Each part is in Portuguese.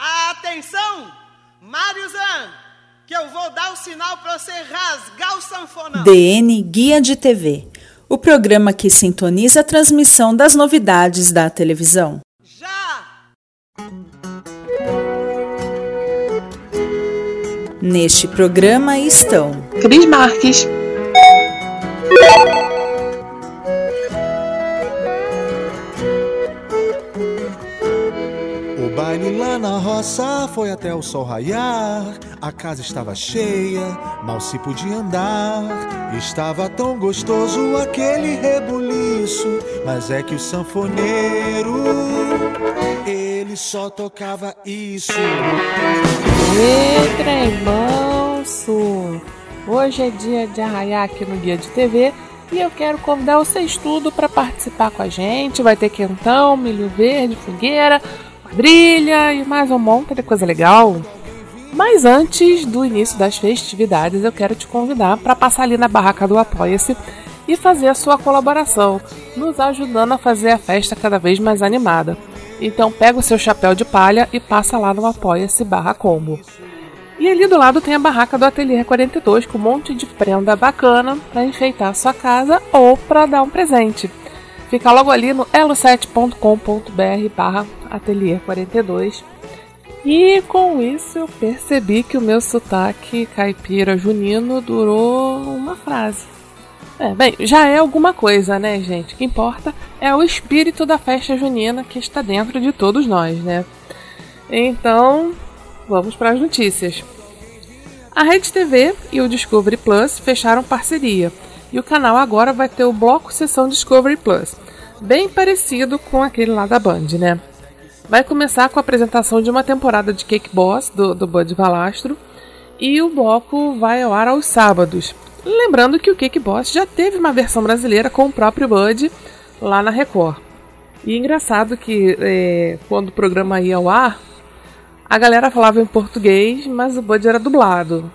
Atenção, Mariozan, que eu vou dar o sinal para você rasgar o sanfonão. DN Guia de TV, o programa que sintoniza a transmissão das novidades da televisão. Já! Neste programa estão Cris Marques, baile lá na roça foi até o sol raiar. A casa estava cheia, mal se podia andar. Estava tão gostoso aquele rebuliço. Mas é que o sanfoneiro, ele só tocava isso. Ê, trem manso! Hoje é dia de arraiar aqui no Guia de TV e eu quero convidar vocês tudo para participar com a gente. Vai ter quentão, milho verde, fogueira, quadrilha e mais um monte de coisa legal. Mas antes do início das festividades, eu quero te convidar para passar ali na barraca do Apoia-se e fazer a sua colaboração, nos ajudando a fazer a festa cada vez mais animada. Então pega o seu chapéu de palha e passa lá no Apoia-se barra combo. E ali do lado tem a barraca do Ateliê 42 com um monte de prenda bacana para enfeitar a sua casa ou para dar um presente. Fica logo ali no elo7.com.br barra Ateliê 42. E com isso eu percebi que o meu sotaque caipira junino durou uma frase. É, bem, já é alguma coisa, né, gente? O que importa é o espírito da festa junina que está dentro de todos nós, né? Então, vamos para as notícias. A Rede TV e o Discovery Plus fecharam parceria e o canal agora vai ter o bloco sessão Discovery Plus, bem parecido com aquele lá da Band, né? Vai começar com a apresentação de uma temporada de Cake Boss do, do Bud Valastro e o bloco vai ao ar aos sábados. Lembrando que o Cake Boss já teve uma versão brasileira com o próprio Bud lá na Record. E engraçado que é, quando o programa ia ao ar, a galera falava em português, mas o Bud era dublado.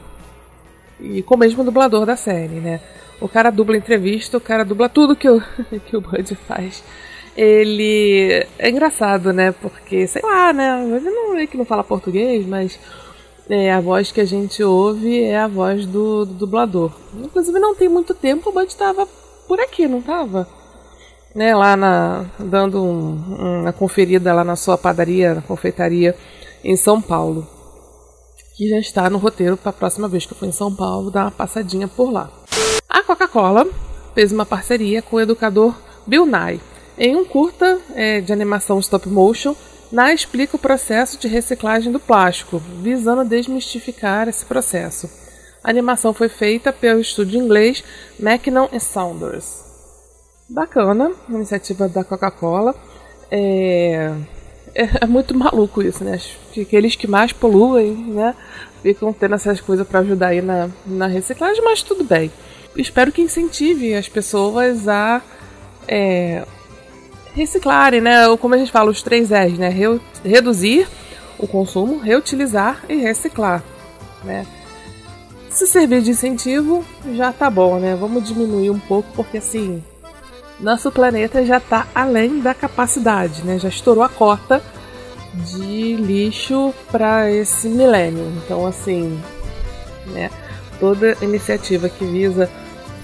E com o mesmo dublador da série, né? O cara dubla entrevista, o cara dubla tudo que o, que o Bud faz. Ele é engraçado, né? Porque, sei lá, né? Ele não é que não fala português, mas é, a voz que a gente ouve é a voz do, do dublador. Inclusive, não tem muito tempo, o Bud estava por aqui, não estava? Né, lá na, dando um, uma conferida lá na sua padaria, na confeitaria em São Paulo. Que já está no roteiro para a próxima vez que eu for em São Paulo dar uma passadinha por lá. A Coca-Cola fez uma parceria com o educador Bill Nye. Em um curta é, de animação stop motion, Nye explica o processo de reciclagem do plástico, visando desmistificar esse processo. A animação foi feita pelo estúdio inglês Mackinnon Saunders. Bacana, iniciativa da Coca-Cola. É, é, é, muito maluco isso, né? Que aqueles que mais poluem, né? Ficam tendo essas coisas para ajudar aí na, na reciclagem, mas tudo bem. Espero que incentive as pessoas a é, reciclarem, né? Ou como a gente fala, os três R's, né? Re reduzir o consumo, reutilizar e reciclar, né? Se servir de incentivo, já tá bom, né? Vamos diminuir um pouco, porque assim, nosso planeta já está além da capacidade, né? Já estourou a cota de lixo para esse milênio. Então, assim, né? Toda iniciativa que visa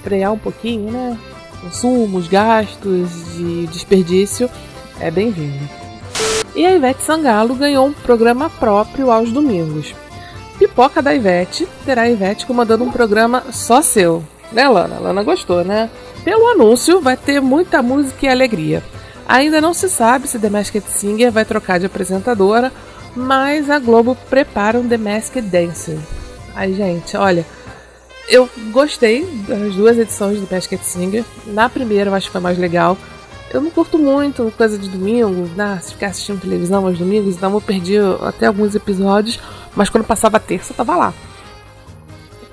frear um pouquinho, né? Consumos, gastos de desperdício é bem-vindo. E a Ivete Sangalo ganhou um programa próprio aos domingos. Pipoca da Ivete terá a Ivete comandando um programa só seu. Né, Lana? Lana gostou, né? Pelo anúncio, vai ter muita música e alegria. Ainda não se sabe se The Masked Singer vai trocar de apresentadora, mas a Globo prepara um The Masked Dancer. Ai, gente, olha, eu gostei das duas edições do Masked Singer. Na primeira eu acho que foi mais legal. eu não curto muito coisa de domingo, né? Se ficar assistindo televisão aos domingos, então eu perdi até alguns episódios, mas quando passava a terça eu tava lá.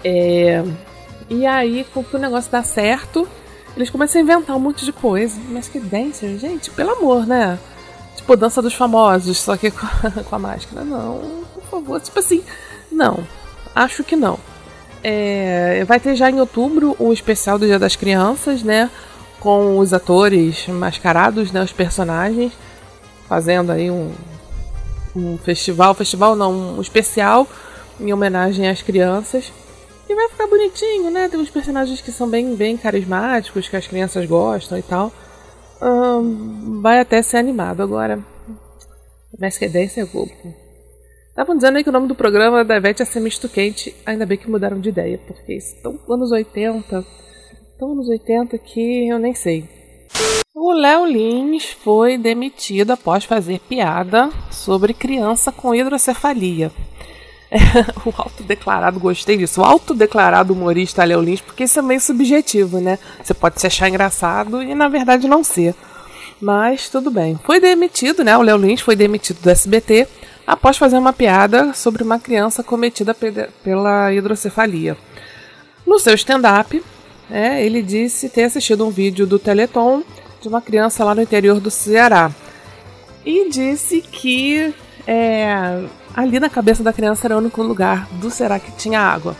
É... E aí, com o negócio dar certo, eles começam a inventar um monte de coisa. Mas que dancer, gente, pelo amor, né? Tipo, dança dos famosos, só que com a, máscara. Não, por favor. Tipo assim, não. Acho que não. É, vai ter já em outubro o especial do Dia das Crianças, né? Com os atores mascarados, né? Os personagens. Fazendo aí um, um festival. Festival não, um especial em homenagem às crianças. E vai ficar bonitinho, né? Tem uns personagens que são bem, bem carismáticos, que as crianças gostam e tal. Vai até ser animado agora. Mas que Dance é Globo. Estavam dizendo aí que o nome do programa da Ivete ia ser Misto Quente. Ainda bem que mudaram de ideia, porque estão anos 80. Estão anos 80 que eu nem sei. O Léo Lins foi demitido após fazer piada sobre criança com hidrocefalia. O autodeclarado, gostei disso, o autodeclarado humorista Léo Lins, porque isso é meio subjetivo, né? Você pode se achar engraçado e na verdade não ser. Mas tudo bem. Foi demitido, né? O Léo Lins foi demitido do SBT após fazer uma piada sobre uma criança cometida pela hidrocefalia. No seu stand-up, é, ele disse ter assistido um vídeo do Teleton de uma criança lá no interior do Ceará. E disse que é, ali na cabeça da criança era o único lugar do será que tinha água.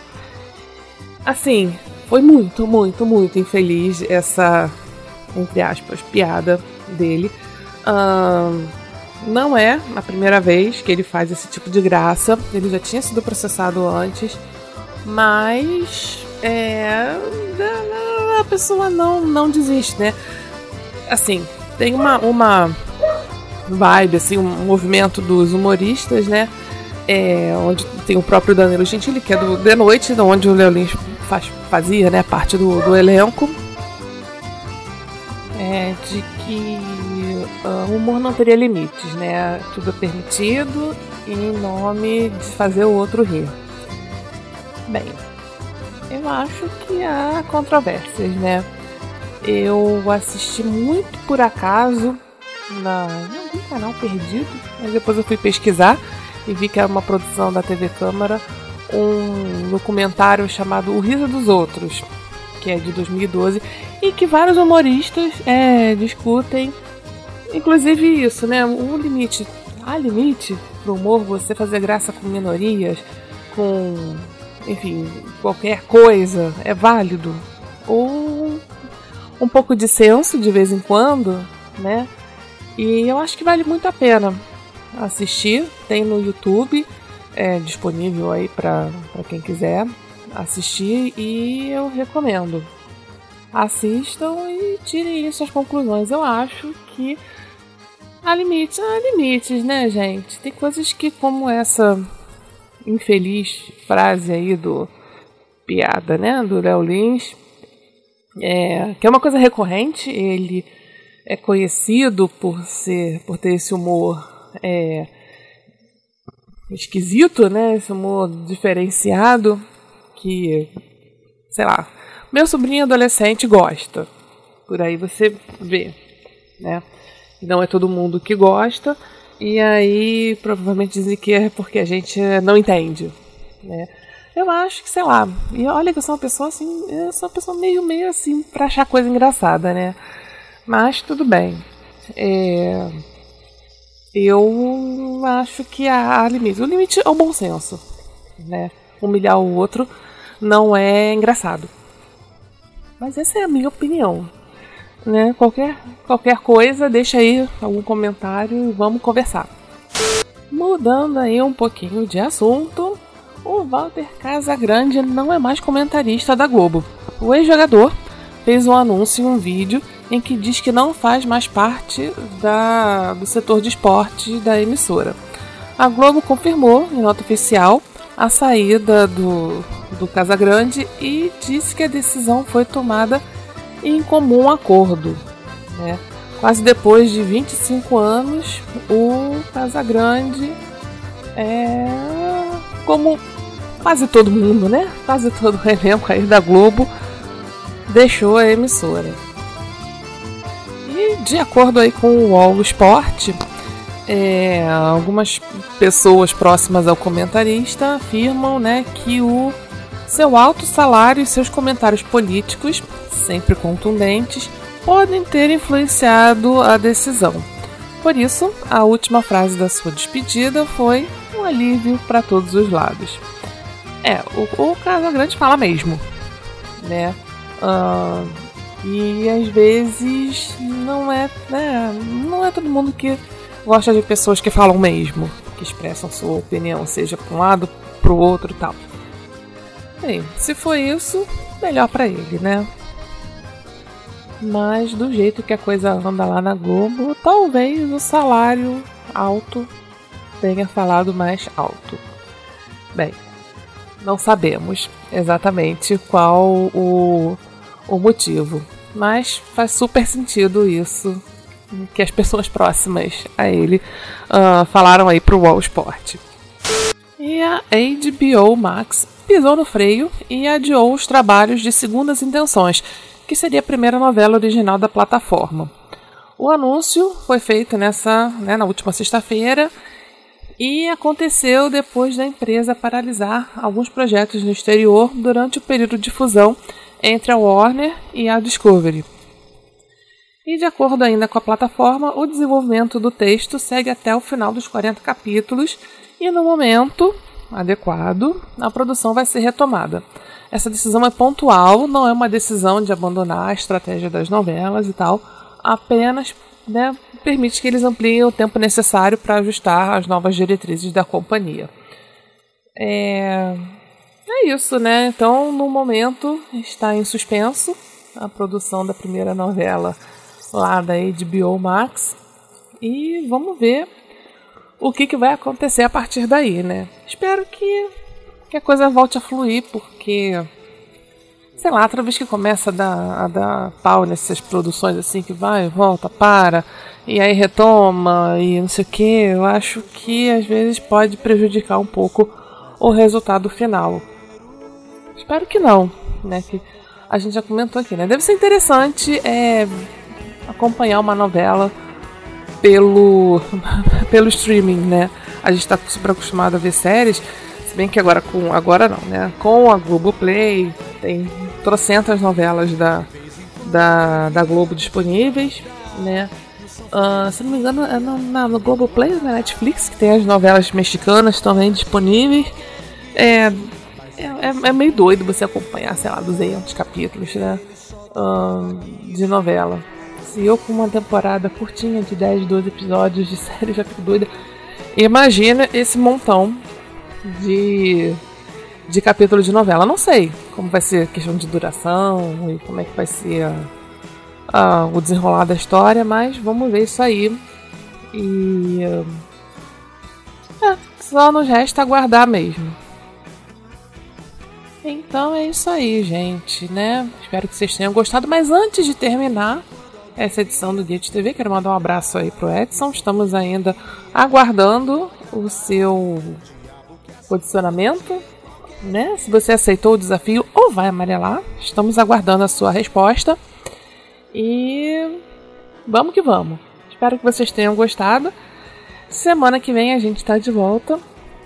Assim, foi muito, muito, muito infeliz essa, entre aspas, piada dele. não é a primeira vez que ele faz esse tipo de graça. Ele já tinha sido processado antes, mas é, a pessoa não, não desiste, né? Assim, tem uma, uma vibe, assim, um movimento dos humoristas, né? É, onde tem o próprio Danilo Gentili, que é do The Noite, onde o Léo faz, fazia né, parte do, do elenco, é, de que uh, o humor não teria limites, né? Tudo é permitido em nome de fazer o outro rir. Bem, eu acho que há controvérsias, né? Eu assisti muito por acaso na, algum canal perdido, mas depois eu fui pesquisar e vi que era uma produção da TV Câmara, um documentário chamado O Riso dos Outros, que é de 2012, e que vários humoristas é, discutem, inclusive isso, né? O limite. Há limite pro humor você fazer graça com minorias, com. enfim, qualquer coisa, é válido. Ou um pouco de senso de vez em quando, né? E eu acho que vale muito a pena assistir. Tem no YouTube, é disponível aí para quem quiser assistir e eu recomendo. Assistam e tirem suas conclusões. Eu acho que há limites, há limites, né, gente? Tem coisas que, como essa infeliz frase aí do piada, né, do Léo Lins, é, que é uma coisa recorrente, ele é conhecido por ser, por ter esse humor é, esquisito, né? Esse humor diferenciado que, sei lá, meu sobrinho adolescente gosta. Por aí você vê, né? Não é todo mundo que gosta. E aí provavelmente dizem que é porque a gente não entende, né? Eu acho que, sei lá, e olha que eu sou uma pessoa assim, eu sou uma pessoa meio, meio assim, pra achar coisa engraçada, né? Mas tudo bem. É, eu acho que há limite. O limite é o bom senso. Né? Humilhar o outro não é engraçado. Mas essa é a minha opinião. Né? Qualquer, qualquer coisa, deixa aí algum comentário e vamos conversar. Mudando aí um pouquinho de assunto, o Walter Casagrande não é mais comentarista da Globo. O ex-jogador fez um anúncio em um vídeo em que diz que não faz mais parte da, do setor de esporte da emissora. A Globo confirmou, em nota oficial, a saída do, do Casagrande e disse que a decisão foi tomada em comum acordo. Né? Quase depois de 25 anos, o Casagrande é como quase todo mundo, né? Quase todo o elenco aí da Globo deixou a emissora de acordo aí com o UOL Sport, é, algumas pessoas próximas ao comentarista afirmam né, que o seu alto salário e seus comentários políticos, sempre contundentes, podem ter influenciado a decisão. Por isso, a última frase da sua despedida foi um alívio para todos os lados. É, o, o Casagrande fala mesmo, né? Uh, e às vezes não é, né, não é todo mundo que gosta de pessoas que falam mesmo, que expressam sua opinião, seja para um lado, para o outro tal. Bem, se foi isso, melhor para ele, né? Mas do jeito que a coisa anda lá na Globo, talvez o salário alto tenha falado mais alto. Bem, não sabemos exatamente qual o, o motivo, mas faz super sentido isso que as pessoas próximas a ele uh, falaram aí pro Wall Sport. E a HBO Max pisou no freio e adiou os trabalhos de Segundas Intenções, que seria a primeira novela original da plataforma. O anúncio foi feito nessa, né, na última sexta-feira e aconteceu depois da empresa paralisar alguns projetos no exterior durante o período de fusão entre a Warner e a Discovery. E de acordo ainda com a plataforma, o desenvolvimento do texto segue até o final dos 40 capítulos e no momento adequado, a produção vai ser retomada. Essa decisão é pontual, não é uma decisão de abandonar a estratégia das novelas e tal, apenas né, permite que eles ampliem o tempo necessário para ajustar as novas diretrizes da companhia. É, é isso, né? Então, no momento, está em suspenso a produção da primeira novela lá da HBO Max. E vamos ver o que, que vai acontecer a partir daí, né? Espero que, que a coisa volte a fluir, porque, sei lá, toda vez que começa a dar, a dar pau nessas produções assim, que vai, volta, para, e aí retoma, e não sei o que, eu acho que às vezes pode prejudicar um pouco o resultado final. Espero que não, né? Que a gente já comentou aqui, né? Deve ser interessante é, acompanhar uma novela pelo, pelo streaming, né? A gente está super acostumado a ver séries, se bem que agora com agora não, né? Com a Globoplay tem trocentas novelas da, da, da Globo disponíveis, né? Uh, se não me engano, é na, no Globoplay na Netflix que tem as novelas mexicanas também disponíveis. É, é, é, meio doido você acompanhar, sei lá, 200 capítulos, né? Uh, de novela. Se eu com uma temporada curtinha de 10, 12 episódios de série já fico doida. Imagina esse montão de, de capítulo de novela. Não sei como vai ser a questão de duração e como é que vai ser a, a, o desenrolar da história, mas vamos ver isso aí. E. É, só nos resta aguardar mesmo. Então é isso aí, gente, né? Espero que vocês tenham gostado. Mas antes de terminar, essa edição do Guia de TV. Quero mandar um abraço aí pro Edson. Estamos ainda aguardando o seu posicionamento, né? Se você aceitou o desafio ou vai amarelar, estamos aguardando a sua resposta. E vamos que vamos. Espero que vocês tenham gostado. Semana que vem a gente está de volta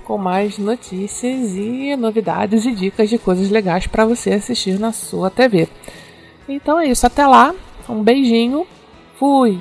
com mais notícias e novidades e dicas de coisas legais para você assistir na sua TV. Então é isso, até lá. Um beijinho. Fui.